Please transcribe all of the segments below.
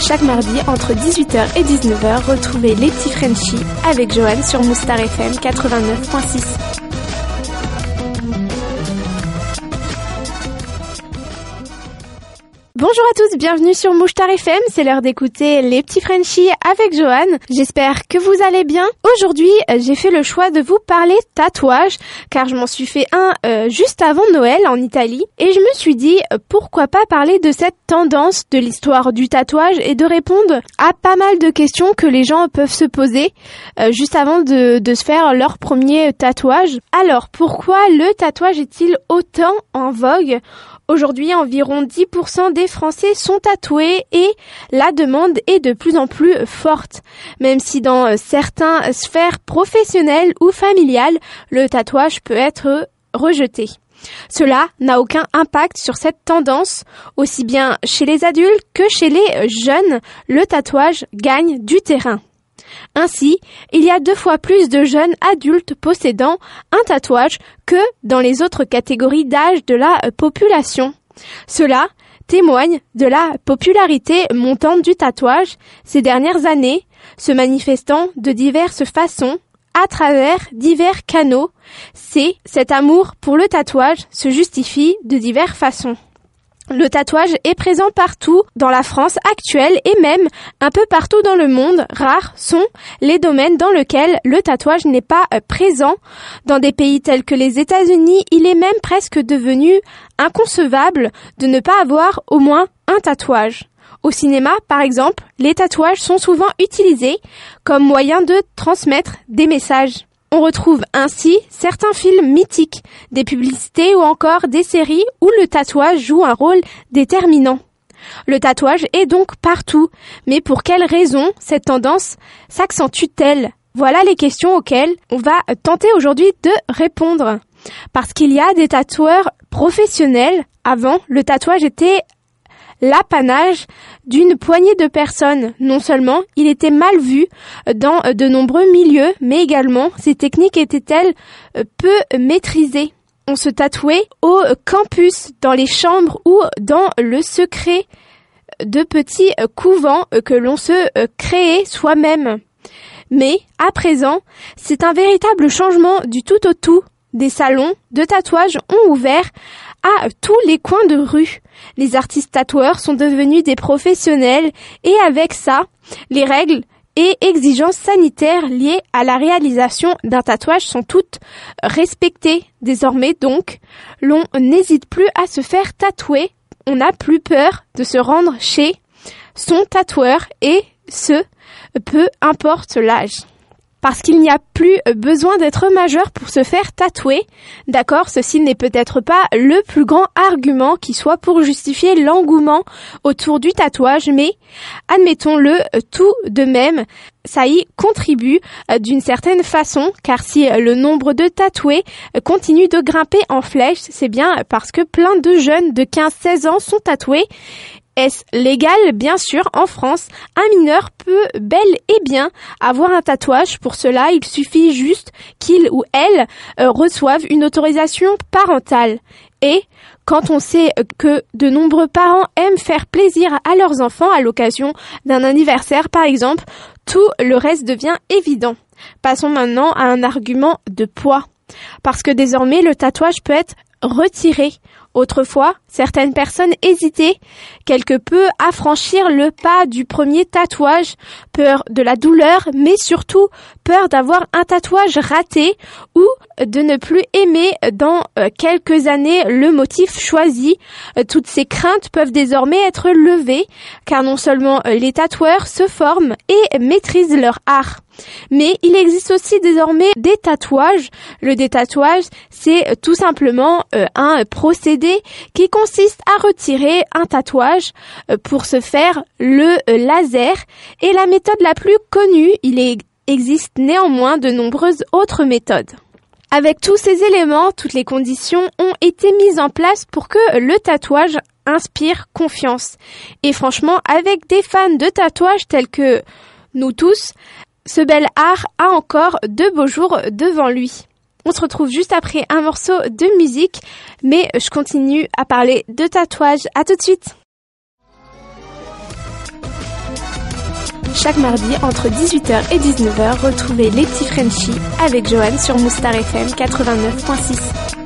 Chaque mardi entre 18h et 19h, retrouvez les petits Frenchies avec Johan sur Moustar FM 89.6. Bonjour à tous, bienvenue sur Mouchtar FM. C'est l'heure d'écouter les petits Frenchies avec Johan. J'espère que vous allez bien. Aujourd'hui, euh, j'ai fait le choix de vous parler tatouage car je m'en suis fait un euh, juste avant Noël en Italie et je me suis dit euh, pourquoi pas parler de cette tendance de l'histoire du tatouage et de répondre à pas mal de questions que les gens peuvent se poser juste avant de, de se faire leur premier tatouage. Alors, pourquoi le tatouage est-il autant en vogue Aujourd'hui, environ 10% des Français sont tatoués et la demande est de plus en plus forte. Même si dans euh, certaines sphères professionnelles ou familiales, le tatouage peut être rejeté. Cela n'a aucun impact sur cette tendance. Aussi bien chez les adultes que chez les jeunes, le tatouage gagne du terrain. Ainsi, il y a deux fois plus de jeunes adultes possédant un tatouage que dans les autres catégories d'âge de la population. Cela témoigne de la popularité montante du tatouage ces dernières années, se manifestant de diverses façons à travers divers canaux. C'est cet amour pour le tatouage se justifie de diverses façons. Le tatouage est présent partout dans la France actuelle et même un peu partout dans le monde. Rares sont les domaines dans lesquels le tatouage n'est pas euh, présent. Dans des pays tels que les États-Unis, il est même presque devenu inconcevable de ne pas avoir au moins un tatouage. Au cinéma, par exemple, les tatouages sont souvent utilisés comme moyen de transmettre des messages. On retrouve ainsi certains films mythiques, des publicités ou encore des séries où le tatouage joue un rôle déterminant. Le tatouage est donc partout, mais pour quelles raisons cette tendance s'accentue-t-elle? Voilà les questions auxquelles on va tenter aujourd'hui de répondre. Parce qu'il y a des tatoueurs professionnels. Avant, le tatouage était l'apanage d'une poignée de personnes. Non seulement il était mal vu dans de nombreux milieux, mais également ses techniques étaient-elles euh, peu maîtrisées. On se tatouait au campus, dans les chambres ou dans le secret de petits couvents que l'on se euh, créait soi-même. Mais à présent, c'est un véritable changement du tout au tout. Des salons de tatouage ont ouvert à tous les coins de rue. Les artistes tatoueurs sont devenus des professionnels et avec ça, les règles et exigences sanitaires liées à la réalisation d'un tatouage sont toutes respectées. Désormais donc, l'on n'hésite plus à se faire tatouer, on n'a plus peur de se rendre chez son tatoueur et ce, peu importe l'âge parce qu'il n'y a plus besoin d'être majeur pour se faire tatouer. D'accord, ceci n'est peut-être pas le plus grand argument qui soit pour justifier l'engouement autour du tatouage, mais admettons-le tout de même, ça y contribue euh, d'une certaine façon, car si le nombre de tatoués continue de grimper en flèche, c'est bien parce que plein de jeunes de 15-16 ans sont tatoués est-ce légal? Bien sûr, en France, un mineur peut bel et bien avoir un tatouage. Pour cela, il suffit juste qu'il ou elle euh, reçoive une autorisation parentale. Et quand on sait que de nombreux parents aiment faire plaisir à leurs enfants à l'occasion d'un anniversaire par exemple, tout le reste devient évident. Passons maintenant à un argument de poids. Parce que désormais le tatouage peut être retiré Autrefois, certaines personnes hésitaient quelque peu à franchir le pas du premier tatouage, peur de la douleur, mais surtout peur d'avoir un tatouage raté ou de ne plus aimer dans euh, quelques années le motif choisi. Euh, toutes ces craintes peuvent désormais être levées car non seulement euh, les tatoueurs se forment et maîtrisent leur art, mais il existe aussi désormais des tatouages. Le détatouage, c'est tout simplement un procédé qui consiste à retirer un tatouage pour se faire le laser. Et la méthode la plus connue, il existe néanmoins de nombreuses autres méthodes. Avec tous ces éléments, toutes les conditions ont été mises en place pour que le tatouage inspire confiance. Et franchement, avec des fans de tatouage tels que nous tous, ce bel art a encore de beaux jours devant lui. On se retrouve juste après un morceau de musique, mais je continue à parler de tatouage. À tout de suite! Chaque mardi entre 18h et 19h, retrouvez les petits Frenchies avec Johan sur Moustar FM 89.6.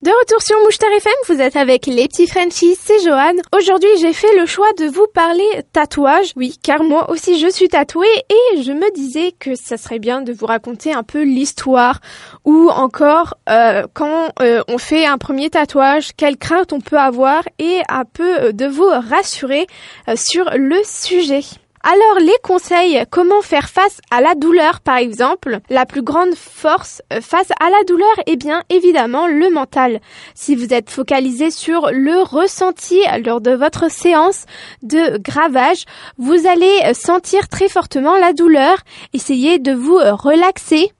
De retour sur Mouchtar FM, vous êtes avec les petits Frenchies, c'est Johan. Aujourd'hui, j'ai fait le choix de vous parler tatouage. Oui, car moi aussi je suis tatouée et je me disais que ça serait bien de vous raconter un peu l'histoire ou encore euh, quand euh, on fait un premier tatouage, quelles craintes on peut avoir et un peu de vous rassurer euh, sur le sujet. Alors les conseils, comment faire face à la douleur par exemple? La plus grande force euh, face à la douleur est bien évidemment le mental. Si vous êtes focalisé sur le ressenti lors de votre séance de gravage, vous allez sentir très fortement la douleur. Essayez de vous relaxer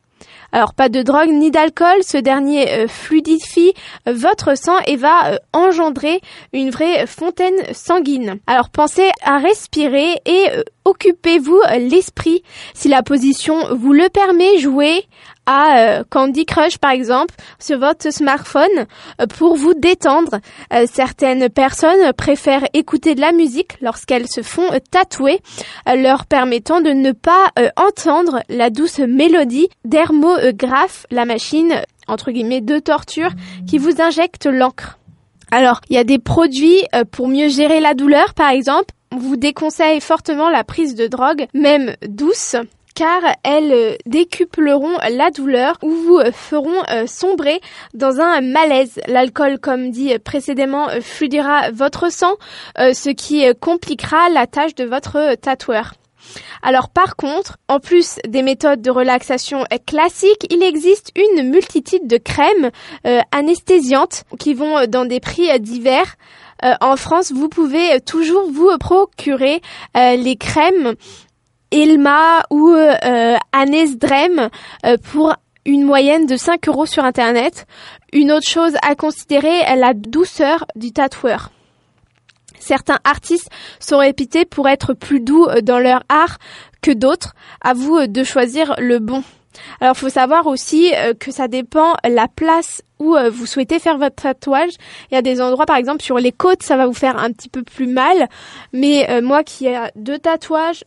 alors pas de drogue ni d'alcool, ce dernier euh, fluidifie euh, votre sang et va euh, engendrer une vraie fontaine sanguine. Alors pensez à respirer et occupez-vous l'esprit. Si la position vous le permet, jouez à euh, Candy Crush par exemple sur votre smartphone euh, pour vous détendre. Euh, certaines personnes préfèrent écouter de la musique lorsqu'elles se font tatouer, leur permettant de ne pas entendre la douce mélodie d'Hermographe, la machine entre guillemets de torture qui vous injecte l'encre. Alors, il y a des produits pour mieux gérer la douleur, par exemple. On vous déconseille fortement la prise de drogue, même douce car elles euh, décupleront la douleur ou vous euh, feront euh, sombrer dans un malaise. L'alcool, comme dit précédemment, fluidera votre sang, ce qui compliquera la tâche de votre tatoueur. Alors par contre, en plus des méthodes de relaxation classiques, il existe une multitude de crèmes anesthésiantes qui vont dans des prix divers. en France, vous pouvez toujours vous procurer les crèmes Ilma ou euh, Anesdrem euh, pour une moyenne de 5 euros sur Internet. Une autre chose à considérer est la douceur du tatoueur. Certains artistes sont réputés pour être plus doux dans leur art que d'autres. À vous de choisir le bon. Alors, il faut savoir aussi euh, que ça dépend la place où euh, vous souhaitez faire votre tatouage. Il y a des endroits, par exemple, sur les côtes, ça va vous faire un petit peu plus mal. Mais moi qui ai deux tatouages,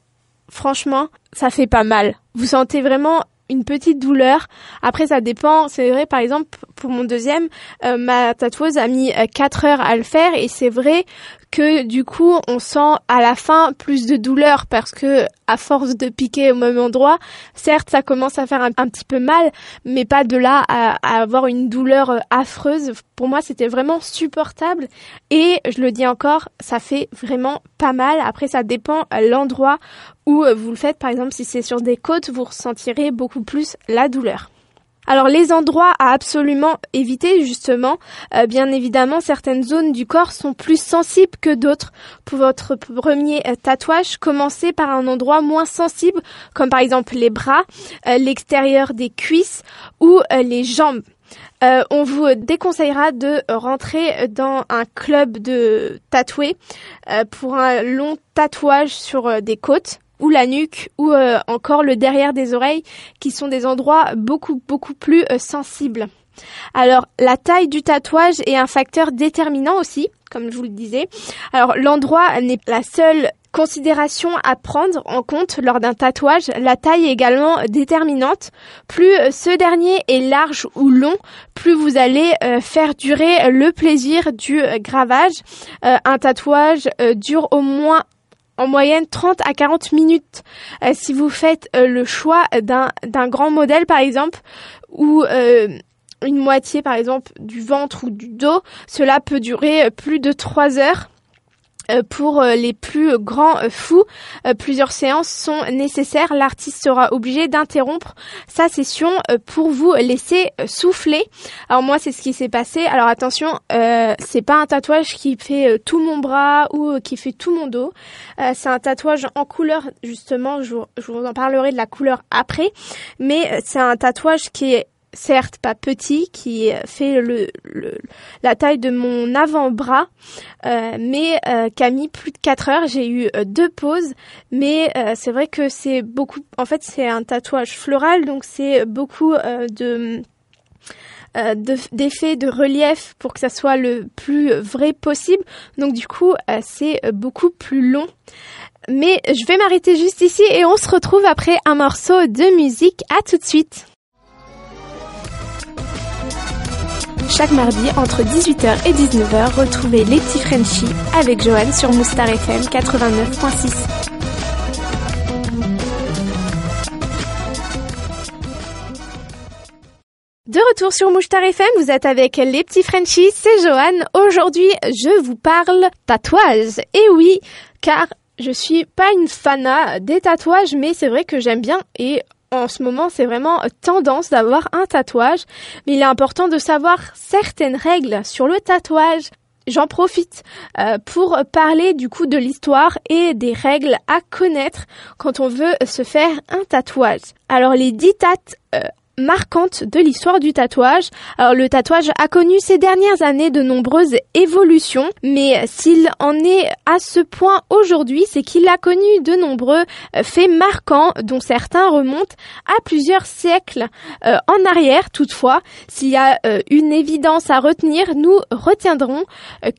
franchement, ça fait pas mal. Vous sentez vraiment une petite douleur. Après, ça dépend. C'est vrai, par exemple, pour mon deuxième, euh, ma tatoueuse a mis 4 euh, heures à le faire et c'est vrai que du coup, on sent à la fin plus de douleur parce que à force de piquer au même endroit, certes, ça commence à faire un, petit peu mal, mais pas de là à, à avoir une douleur euh, affreuse. Pour moi, c'était vraiment supportable et je le dis encore, ça fait vraiment pas mal. Après, ça dépend l'endroit où vous le faites. Par exemple, si c'est sur des côtes, vous ressentirez beaucoup plus la douleur. Alors les endroits à absolument éviter justement, euh, bien évidemment certaines zones du corps sont plus sensibles que d'autres. Pour votre premier euh, tatouage, commencez par un endroit moins sensible comme par exemple les bras, euh, l'extérieur des cuisses ou les jambes. on vous déconseillera de rentrer dans un club de tatoués pour un long tatouage sur des côtes ou la nuque ou euh, encore le derrière des oreilles qui sont des endroits beaucoup beaucoup plus euh, sensibles. Alors la taille du tatouage est un facteur déterminant aussi, comme je vous le disais. Alors l'endroit n'est la seule considération à prendre en compte lors d'un tatouage, la taille est également déterminante. Plus euh, ce dernier est large ou long, plus vous allez faire durer le plaisir du gravage. un tatouage dure au moins en moyenne 30 à 40 minutes. Euh, si vous faites euh, le choix d'un, grand modèle, par exemple, ou euh, une moitié, par exemple, du ventre ou du dos, cela peut durer plus de 3 heures. Euh, pour euh, les plus grands euh, fous, plusieurs séances sont nécessaires. L'artiste sera obligé d'interrompre sa session pour vous laisser souffler. Alors moi, c'est ce qui s'est passé. Alors attention, c'est pas un tatouage qui fait tout mon bras ou qui fait tout mon dos. c'est un tatouage en couleur, justement. Je je vous en parlerai de la couleur après. Mais c'est un tatouage qui est certes pas petit, qui fait le, la taille de mon avant-bras, euh, mais euh, plus de 4 heures. J'ai eu euh, deux pauses, mais c'est vrai que c'est beaucoup. En fait, c'est un tatouage floral, donc c'est beaucoup de d'effets de, relief pour que ça soit le plus vrai possible. Donc du coup, c'est beaucoup plus long. Mais je vais m'arrêter juste ici et on se retrouve après un morceau de musique. À tout de suite. Chaque mardi, entre 18h et 19h, retrouvez les petits Frenchies avec Joanne sur Moustar FM 89.6. De retour sur Mouchtar FM, vous êtes avec les petits Frenchies, c'est Joanne. Aujourd'hui, je vous parle tatouage. Et oui, car je suis pas une fana des tatouages, mais c'est vrai que j'aime bien et en ce moment, c'est vraiment tendance d'avoir un tatouage, mais il est important de savoir certaines règles sur le tatouage. J'en profite euh, pour parler du coup de l'histoire et des règles à connaître quand on veut se faire un tatouage. Alors les dix tat euh, marquante de l'histoire du tatouage. Alors le tatouage a connu ces dernières années de nombreuses évolutions, mais s'il en est à ce point aujourd'hui, c'est qu'il a connu de nombreux euh, faits marquants dont certains remontent à plusieurs siècles euh, en arrière. Toutefois, s'il y a euh, une évidence à retenir, nous retiendrons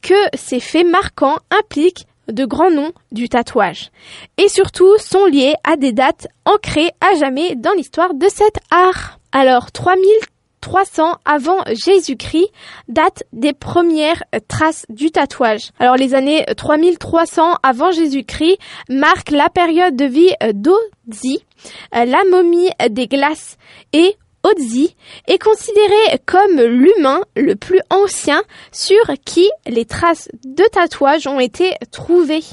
que ces faits marquants impliquent de grands noms du tatouage et surtout sont liés à des dates ancrées à jamais dans l'histoire de cet art. Alors 3300 avant Jésus-Christ date des premières traces du tatouage. Alors les années 3300 avant Jésus-Christ marquent la période de vie d'Ozi, la momie des glaces et Ozi est considéré comme l'humain le plus ancien sur qui les traces de tatouage ont été trouvées.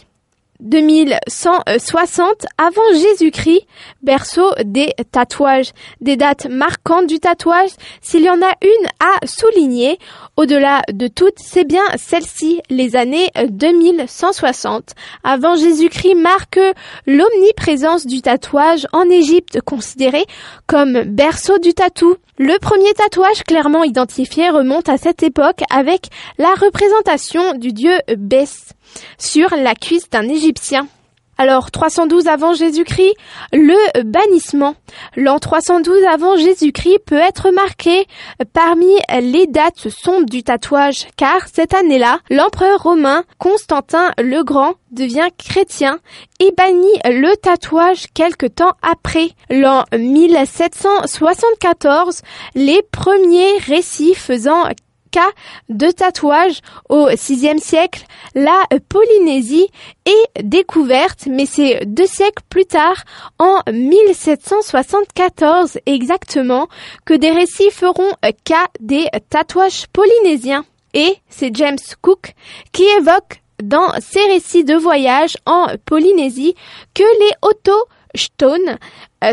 2160 avant Jésus-Christ, berceau des tatouages, des dates marquantes du tatouage. S'il y en a une à souligner, au-delà de toutes, c'est bien celle-ci, les années 2160 avant Jésus-Christ marque l'omniprésence du tatouage en Égypte, considéré comme berceau du tatou. Le premier tatouage clairement identifié remonte à cette époque avec la représentation du dieu Bess sur la cuisse d'un Égyptien. Alors 312 avant Jésus-Christ, le bannissement. L'an 312 avant Jésus-Christ peut être marqué parmi les dates sombres du tatouage, car cette année-là, l'empereur romain Constantin le Grand devient chrétien et bannit le tatouage quelque temps après. L'an 1774, les premiers récits faisant cas de tatouage au VIe siècle, la Polynésie est découverte, mais c'est deux siècles plus tard, en 1774 exactement, que des récits feront cas des tatouages polynésiens. Et c'est James Cook qui évoque dans ses récits de voyage en Polynésie que les autochtones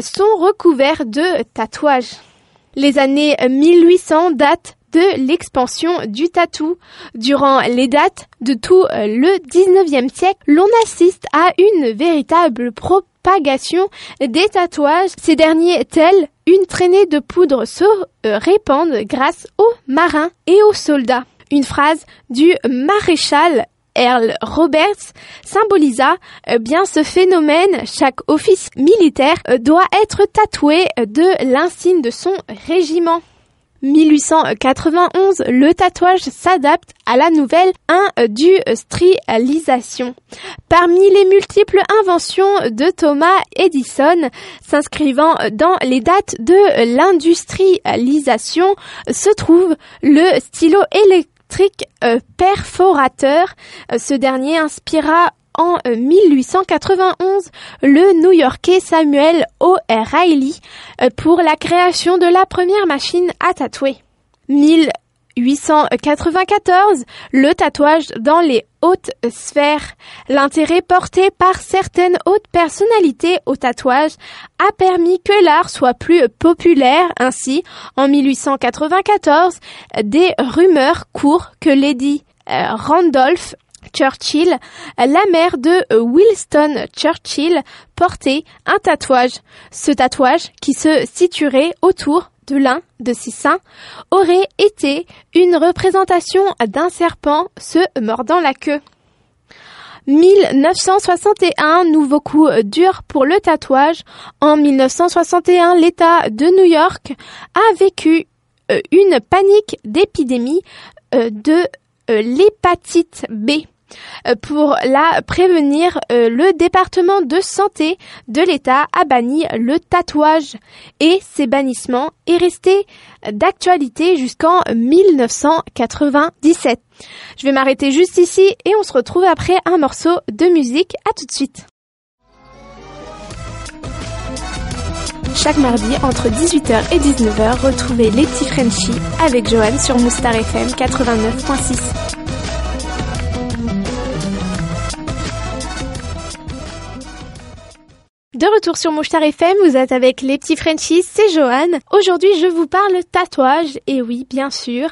sont recouverts de tatouages. Les années 1800 datent de l'expansion du tatou. Durant les dates de tout euh, le 19e siècle, l'on assiste à une véritable propagation des tatouages. Ces derniers, tels une traînée de poudre, se euh, répandent grâce aux marins et aux soldats. Une phrase du maréchal Earl Roberts symbolisa euh, bien ce phénomène. Chaque office militaire doit être tatoué de l'insigne de son régiment. 1891, le tatouage s'adapte à la nouvelle industrialisation. Parmi les multiples inventions de Thomas Edison s'inscrivant dans les dates de l'industrialisation se trouve le stylo électrique euh, perforateur. Ce dernier inspira en 1891 euh, le New-Yorkais Samuel O'Reilly euh, pour la création de la première machine à tatouer. 1894, le tatouage dans les hautes sphères. L'intérêt porté par certaines hautes personnalités au tatouage a permis que l'art soit plus populaire. Ainsi, en 1894, des rumeurs courent que Lady euh, Randolph Churchill, la mère de Winston Churchill, portait un tatouage. Ce tatouage, qui se situerait autour de l'un de ses seins, aurait été une représentation d'un serpent se mordant la queue. 1961, nouveau coup dur pour le tatouage. En 1961, l'État de New York a vécu une panique d'épidémie de l'hépatite B. Euh, pour la prévenir, euh, le département de santé de l'État a banni le tatouage et ces bannissements est resté d'actualité jusqu'en 1997. Je vais m'arrêter juste ici et on se retrouve après un morceau de musique. À tout de suite. Chaque mardi entre 18h et 19h, retrouvez les petits Frenchies avec Johan sur Moustar FM 89.6. De retour sur Mouchtar FM, vous êtes avec les petits Frenchies, c'est Johan. Aujourd'hui, je vous parle tatouage, et oui, bien sûr,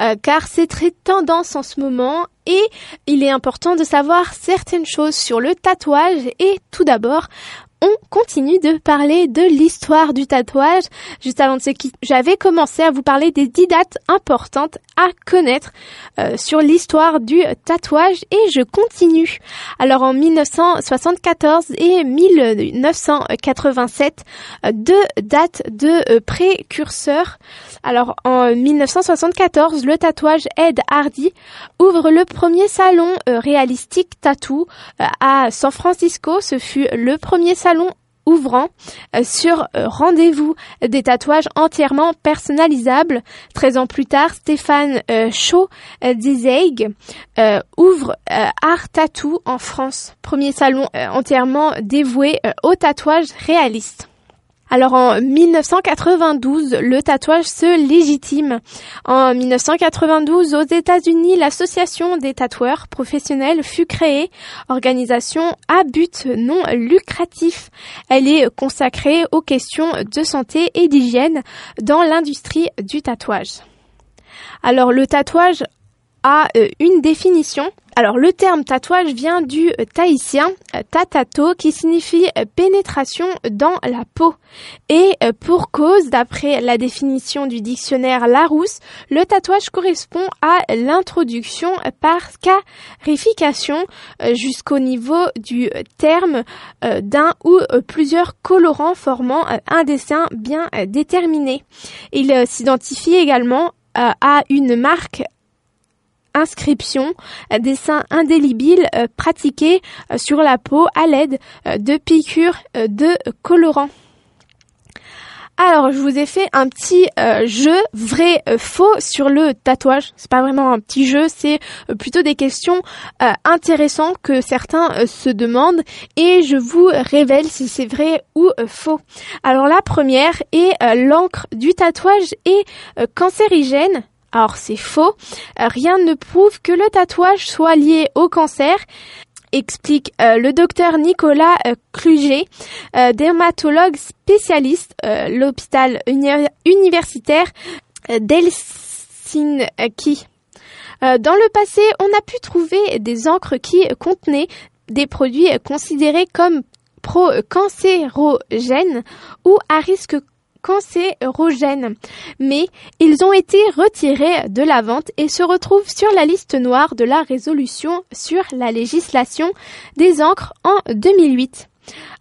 euh, car c'est très tendance en ce moment et il est important de savoir certaines choses sur le tatouage et tout d'abord, on continue de parler de l'histoire du tatouage. Juste avant de ce qui, j'avais commencé à vous parler des dix dates importantes à connaître euh, sur l'histoire du tatouage et je continue. Alors en 1974 et 1987, euh, deux dates de euh, précurseurs. Alors en 1974, le tatouage Ed Hardy ouvre le premier salon réalistique tattoo à San Francisco. Ce fut le premier salon ouvrant euh, sur euh, rendez-vous des tatouages entièrement personnalisables. 13 ans plus tard, Stéphane euh, Chaud ouvre Art Tattoo en France, premier salon entièrement dévoué aux tatouages réalistes. Alors en 1992, le tatouage se légitime. En 1992, aux États-Unis, l'association des tatoueurs professionnels fut créée, organisation à but non lucratif. Elle est consacrée aux questions de santé et d'hygiène dans l'industrie du tatouage. Alors le tatouage a euh, une définition alors le terme tatouage vient du euh, tahitien euh, tatato qui signifie euh, pénétration dans la peau. Et pour cause, d'après la définition du dictionnaire Larousse, le tatouage correspond à l'introduction par scarification jusqu'au niveau du terme d'un ou plusieurs colorants formant un dessin bien déterminé. Il s'identifie également à une marque inscription, euh, dessin indélébile euh, pratiqué euh, sur la peau à l'aide de piqûres de colorants. Alors, je vous ai fait un petit jeu vrai faux sur le tatouage. C'est pas vraiment un petit jeu, c'est plutôt des questions intéressantes que certains se demandent et je vous révèle si c'est vrai ou faux. Alors la première est l'encre du tatouage est cancérigène. Alors c'est faux. Euh, rien ne prouve que le tatouage soit lié au cancer explique euh, le docteur Nicolas euh, Cluget, dermatologue spécialiste l'hôpital universitaire d'Helsinki. dans le passé, on a pu trouver des encres qui contenaient des produits considérés comme pro-cancérogènes ou à risque cancérogènes, mais ils ont été retirés de la vente et se retrouvent sur la liste noire de la résolution sur la législation des encres en 2008.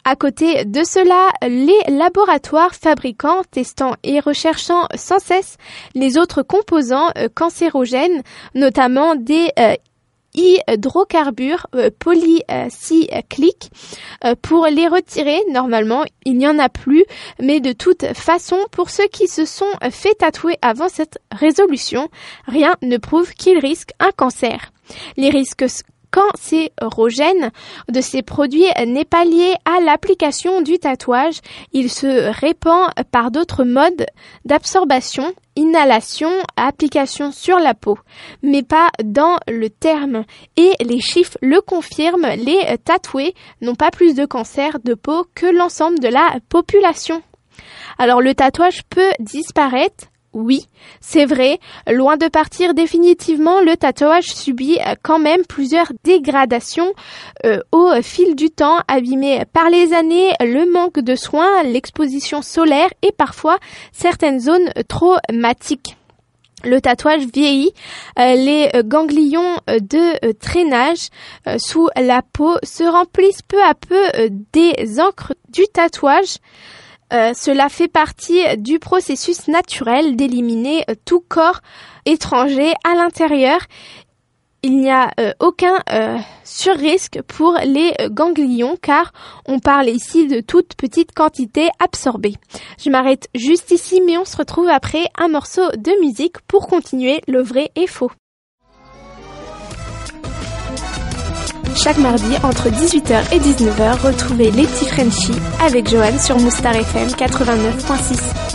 À côté de cela, les laboratoires fabricants, testant et recherchant sans cesse les autres composants euh, cancérogènes, notamment des euh, hydrocarbures euh, polycycliques. Euh, pour les retirer, normalement, il n'y en a plus, mais de toute façon, pour ceux qui se sont fait tatouer avant cette résolution, rien ne prouve qu'ils risquent un cancer. Les risques cancérogène de ces produits n'est pas lié à l'application du tatouage. Il se répand par d'autres modes d'absorption, inhalation, application sur la peau, mais pas dans le terme. Et les chiffres le confirment, les tatoués n'ont pas plus de cancer de peau que l'ensemble de la population. Alors le tatouage peut disparaître oui, c'est vrai, loin de partir définitivement, le tatouage subit euh, quand même plusieurs dégradations euh, au fil du temps, abîmé par les années, le manque de soins, l'exposition solaire et parfois certaines zones traumatiques. Le tatouage vieillit, euh, les ganglions de traînage sous la peau se remplissent peu à peu des encres du tatouage Euh, cela fait partie du processus naturel d'éliminer euh, tout corps étranger à l'intérieur. Il n'y a euh, aucun surrisque pour les ganglions car on parle ici de toute petite quantité absorbée. Je m'arrête juste ici mais on se retrouve après un morceau de musique pour continuer le vrai et faux. Chaque mardi, entre 18h et 19h, retrouvez les petits Frenchies avec Johan sur Moustar FM 89.6.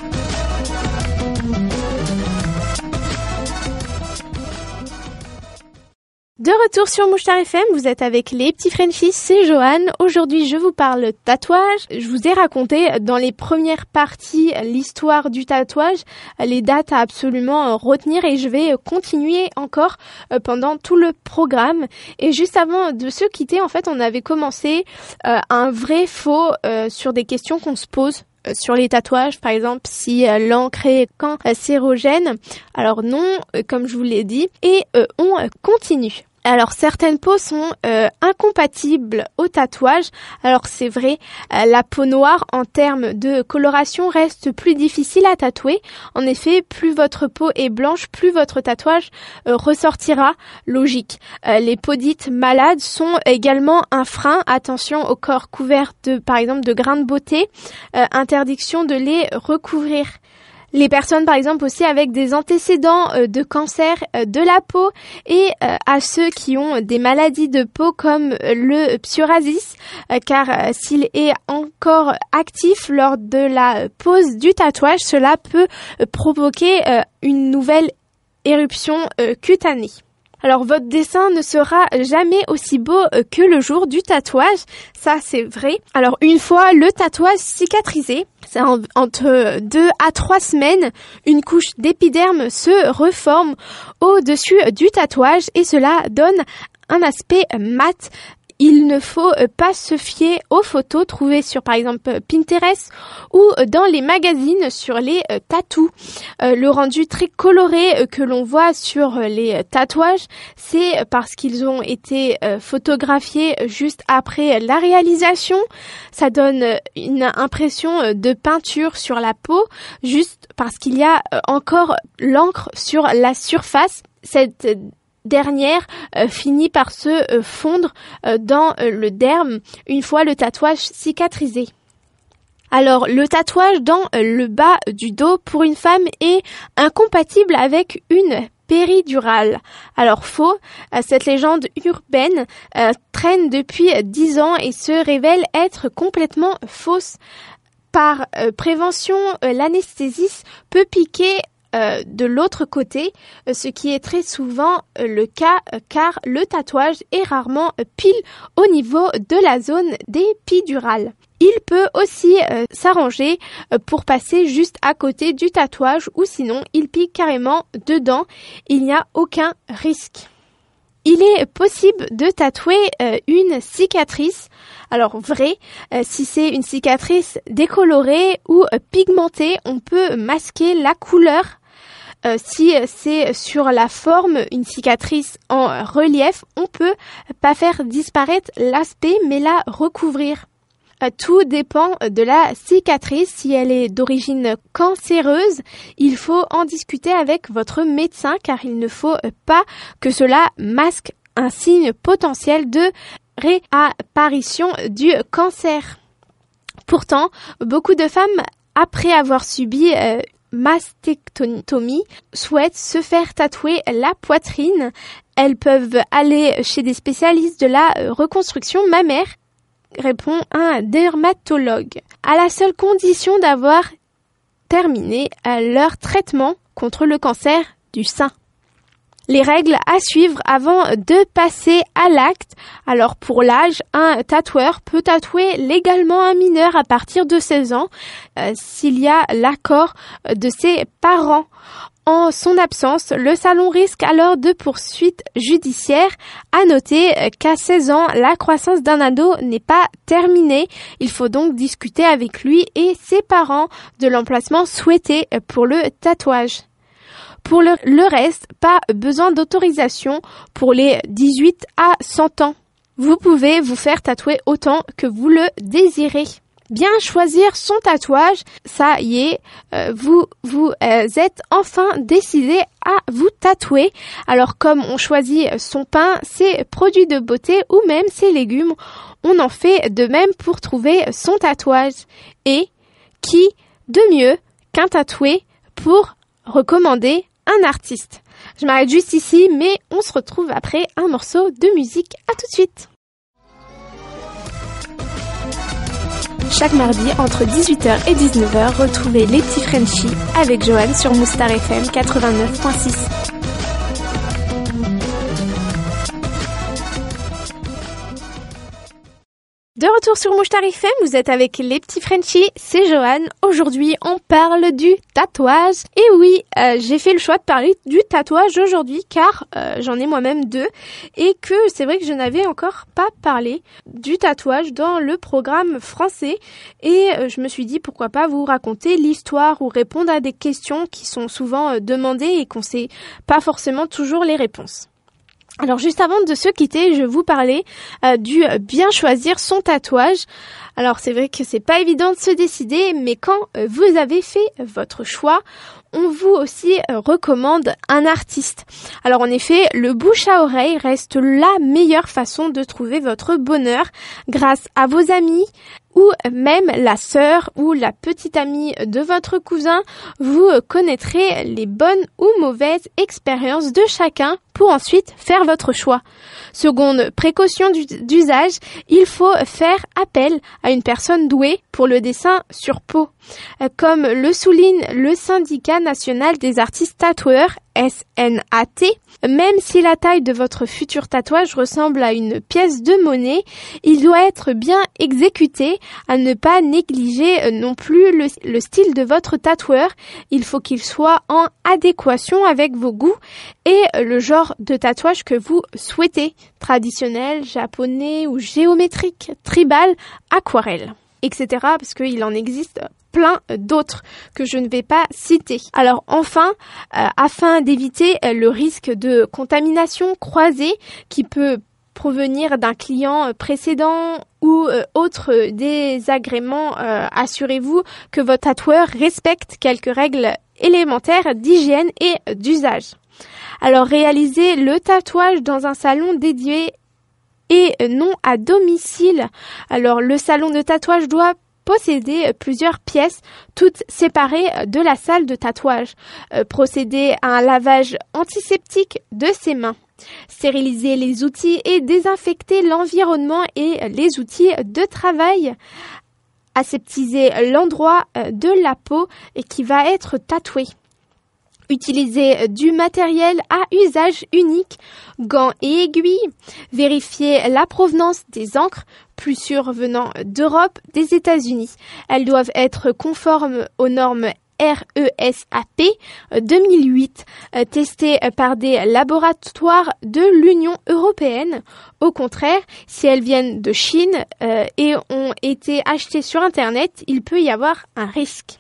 De retour sur Mouchtar FM, vous êtes avec les petits Frenchies, c'est Johan. Aujourd'hui, je vous parle tatouage. Je vous ai raconté dans les premières parties l'histoire du tatouage, les dates à absolument retenir et je vais continuer encore euh, pendant tout le programme. Et juste avant de se quitter, en fait, on avait commencé euh, un vrai faux euh, sur des questions qu'on se pose sur les tatouages, par exemple, si l'encre est cancérogène. Alors non, comme je vous l'ai dit. Et on continue. Alors certaines peaux sont euh, incompatibles au tatouage. Alors c'est vrai, euh, la peau noire en termes de coloration reste plus difficile à tatouer. En effet, plus votre peau est blanche, plus votre tatouage euh, ressortira logique. les peaux dites malades sont également un frein. Attention au corps couvert de par exemple de grains de beauté. interdiction de les recouvrir les personnes par exemple aussi avec des antécédents euh, de cancer euh, de la peau et euh, à ceux qui ont des maladies de peau comme le psoriasis car s'il est encore actif lors de la pose du tatouage cela peut provoquer une nouvelle éruption cutanée. Alors votre dessin ne sera jamais aussi beau que le jour du tatouage, ça c'est vrai. Alors une fois le tatouage cicatrisé, c'est entre deux à trois semaines, une couche d'épiderme se reforme au-dessus du tatouage et cela donne un aspect mat il ne faut euh, pas se fier aux photos trouvées sur par exemple Pinterest ou dans les magazines sur les euh, tatous. Euh, le rendu très coloré que l'on voit sur les tatouages, c'est parce qu'ils ont été photographiés juste après la réalisation. Ça donne une impression de peinture sur la peau juste parce qu'il y a encore l'encre sur la surface. Dernière euh, finit par se euh, fondre euh, dans le derme une fois le tatouage cicatrisé. Alors le tatouage dans le bas du dos pour une femme est incompatible avec une péridurale. Alors faux, cette légende urbaine traîne depuis dix ans et se révèle être complètement fausse. Par prévention, l'anesthésie peut piquer euh, de l'autre côté, euh, ce qui est très souvent euh, le cas car le tatouage est rarement pile au niveau de la zone des pidurales. Il peut aussi s'arranger pour passer juste à côté du tatouage ou sinon il pique carrément dedans. Il n'y a aucun risque. Il est possible de tatouer une cicatrice. Alors vrai, si c'est une cicatrice décolorée ou pigmentée, on peut masquer la couleur euh, si c'est sur la forme une cicatrice en relief, on peut pas faire disparaître l'aspect mais la recouvrir. Euh, tout dépend de la cicatrice. Si elle est d'origine cancéreuse, il faut en discuter avec votre médecin car il ne faut pas que cela masque un signe potentiel de réapparition du cancer. Pourtant, beaucoup de femmes, après avoir subi euh, mastectomie souhaitent se faire tatouer la poitrine. Elles peuvent aller chez des spécialistes de la reconstruction. Mammaire, répond un dermatologue, à la seule condition d'avoir terminé leur traitement contre le cancer du sein les règles à suivre avant de passer à l'acte. Alors pour l'âge, un tatoueur peut tatouer légalement un mineur à partir de 16 ans euh, s'il y a l'accord de ses parents. En son absence, le salon risque alors de poursuites judiciaires. À noter qu'à 16 ans, la croissance d'un ado n'est pas terminée. Il faut donc discuter avec lui et ses parents de l'emplacement souhaité pour le tatouage. Pour le, reste, pas besoin d'autorisation pour les 18 à 100 ans. Vous pouvez vous faire tatouer autant que vous le désirez. bien choisir son tatouage, ça y est, euh, vous vous euh, êtes enfin décidé à vous tatouer. Alors comme on choisit son pain, ses produits de beauté ou même ses légumes, on en fait de même pour trouver son tatouage. Et qui de mieux qu'un tatoué pour recommander un artiste Je m'arrête juste ici, mais on se retrouve après un morceau de musique. À tout de suite Chaque mardi, entre 18h et 19h, retrouvez les petits avec Johan sur Moustar FM 89.6. De retour sur Mouchtar FM, vous êtes avec les petits Frenchies, c'est Johan. Aujourd'hui, on parle du tatouage. Et oui, euh, j'ai fait le choix de parler du tatouage aujourd'hui car euh, j'en ai moi-même deux et que c'est vrai que je n'avais encore pas parlé du tatouage dans le programme français et euh, je me suis dit pourquoi pas vous raconter l'histoire ou répondre à des questions qui sont souvent demandées et qu'on sait pas forcément toujours les réponses. Alors juste avant de se quitter, je vous parlais euh, du bien choisir son tatouage. Alors c'est vrai que c'est pas évident de se décider, mais quand euh, vous avez fait votre choix, on vous aussi euh, recommande un artiste. Alors en effet, le bouche à oreille reste la meilleure façon de trouver votre bonheur grâce à vos amis, ou même la sœur ou la petite amie de votre cousin, vous connaîtrez les bonnes ou mauvaises expériences de chacun pour ensuite faire votre choix. Seconde précaution d'usage, il faut faire appel à une personne douée pour le dessin sur peau. Comme le souligne le syndicat national des artistes tatoueurs, SNAT, même si la taille de votre futur tatouage ressemble à une pièce de monnaie, il doit être bien exécuté, à ne pas négliger euh, non plus le, style de votre tatoueur. Il faut qu'il soit en adéquation avec vos goûts et le genre de tatouage que vous souhaitez, traditionnel, japonais ou géométrique, tribal, aquarelle etc. parce qu'il en existe plein d'autres que je ne vais pas citer. Alors enfin, euh, afin d'éviter euh, le risque de contamination croisée qui peut provenir d'un client euh, précédent ou autre désagrément, assurez-vous que votre tatoueur respecte quelques règles élémentaires d'hygiène et d'usage. Alors réalisez le tatouage dans un salon dédié et non à domicile. Alors le salon de tatouage doit posséder plusieurs pièces, toutes séparées de la salle de tatouage, euh, procéder à un lavage antiseptique de ses mains, stériliser les outils et désinfecter l'environnement et les outils de travail, aseptiser l'endroit euh, de la peau qui va être tatoué utiliser du matériel à usage unique, gants et aiguilles, vérifier la provenance des encres, plus sûres venant d'Europe, des États-Unis. Elles doivent être conformes aux normes RESAP 2008, testées par des laboratoires de l'Union européenne. Au contraire, si elles viennent de Chine euh, et ont été achetées sur Internet, il peut y avoir un risque.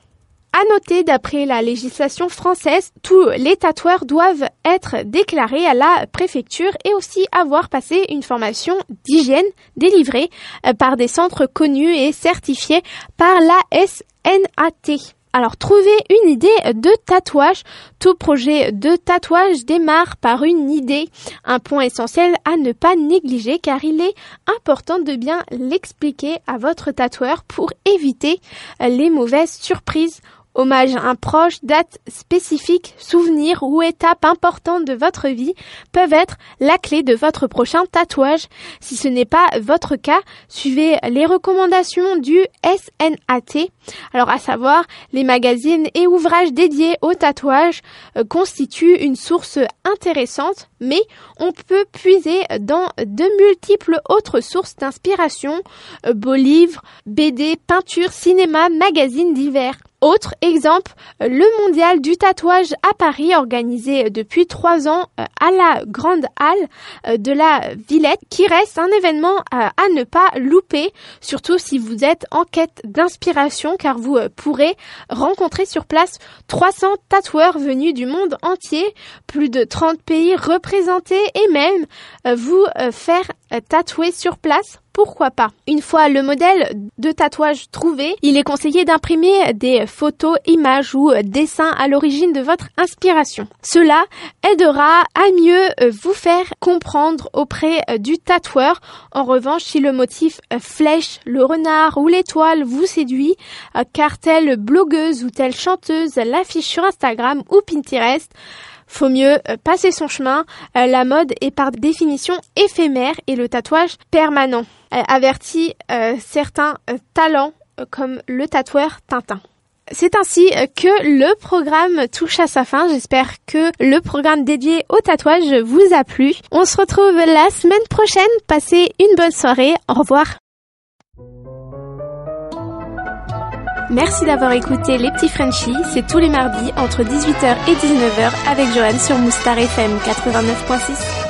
À noter, d'après la législation française, tous les tatoueurs doivent être déclarés à la préfecture et aussi avoir passé une formation d'hygiène délivrée euh, par des centres connus et certifiés par la SNAT. Alors, trouver une idée de tatouage. Tout projet de tatouage démarre par une idée. Un point essentiel à ne pas négliger car il est important de bien l'expliquer à votre tatoueur pour éviter les mauvaises surprises Hommage à un proche, date spécifique, souvenir ou étape importante de votre vie peuvent être la clé de votre prochain tatouage. Si ce n'est pas votre cas, suivez les recommandations du SNAT. Alors à savoir, les magazines et ouvrages dédiés au tatouage euh, constituent une source intéressante, mais on peut puiser dans de multiples autres sources d'inspiration, euh, beaux livres, BD, peinture, cinéma, magazines divers. Autre exemple, le mondial du tatouage à Paris organisé depuis trois ans euh, à la Grande Halle euh, de la Villette qui reste un événement euh, à ne pas louper, surtout si vous êtes en quête d'inspiration car vous pourrez rencontrer sur place 300 tatoueurs venus du monde entier, plus de 30 pays représentés et même vous faire tatouer sur place pourquoi pas. Une fois le modèle de tatouage trouvé, il est conseillé d'imprimer des photos, images ou dessins à l'origine de votre inspiration. Cela aidera à mieux vous faire comprendre auprès du tatoueur. En revanche, si le motif flèche, le renard ou l'étoile vous séduit, car telle blogueuse ou telle chanteuse l'affiche sur Instagram ou Pinterest, faut mieux passer son chemin. La mode est par définition éphémère et le tatouage permanent. Euh, avertit certains talents comme le tatoueur Tintin. C'est ainsi que le programme touche à sa fin. J'espère que le programme dédié au tatouage vous a plu. On se retrouve la semaine prochaine. Passez une bonne soirée. Au revoir. Merci d'avoir écouté Les Petits Frenchies. C'est tous les mardis entre 18h et 19h avec Joanne sur Moustar FM 89.6.